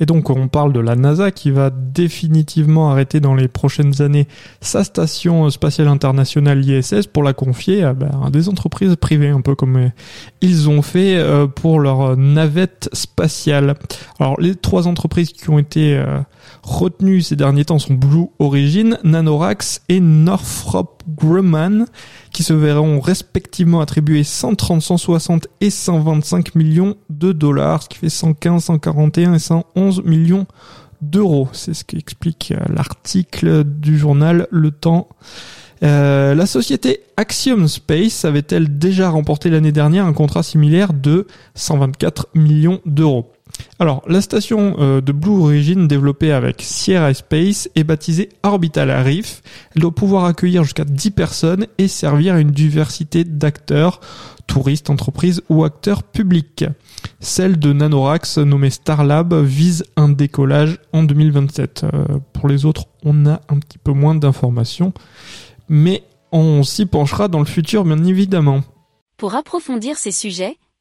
Et donc on parle de la NASA qui va définitivement arrêter dans les prochaines années sa station spatiale internationale ISS pour la confier à, bah, à des entreprises privées, un peu comme euh, ils ont fait euh, pour leur navette spatiale. Alors les trois entreprises qui ont été euh, retenues ces derniers temps sont Blue Origin, Nanorax et Northrop Grumman qui se verront respectivement attribuer 130, 160 et 125 millions de dollars, ce qui fait 115, 141 et 111 millions d'euros. C'est ce qu'explique l'article du journal Le Temps. Euh, la société Axiom Space avait-elle déjà remporté l'année dernière un contrat similaire de 124 millions d'euros? Alors, la station euh, de Blue Origin développée avec Sierra Space est baptisée Orbital Reef. Elle doit pouvoir accueillir jusqu'à 10 personnes et servir à une diversité d'acteurs, touristes, entreprises ou acteurs publics. Celle de Nanorax, nommée Starlab, vise un décollage en 2027. Euh, pour les autres, on a un petit peu moins d'informations, mais on s'y penchera dans le futur, bien évidemment. Pour approfondir ces sujets,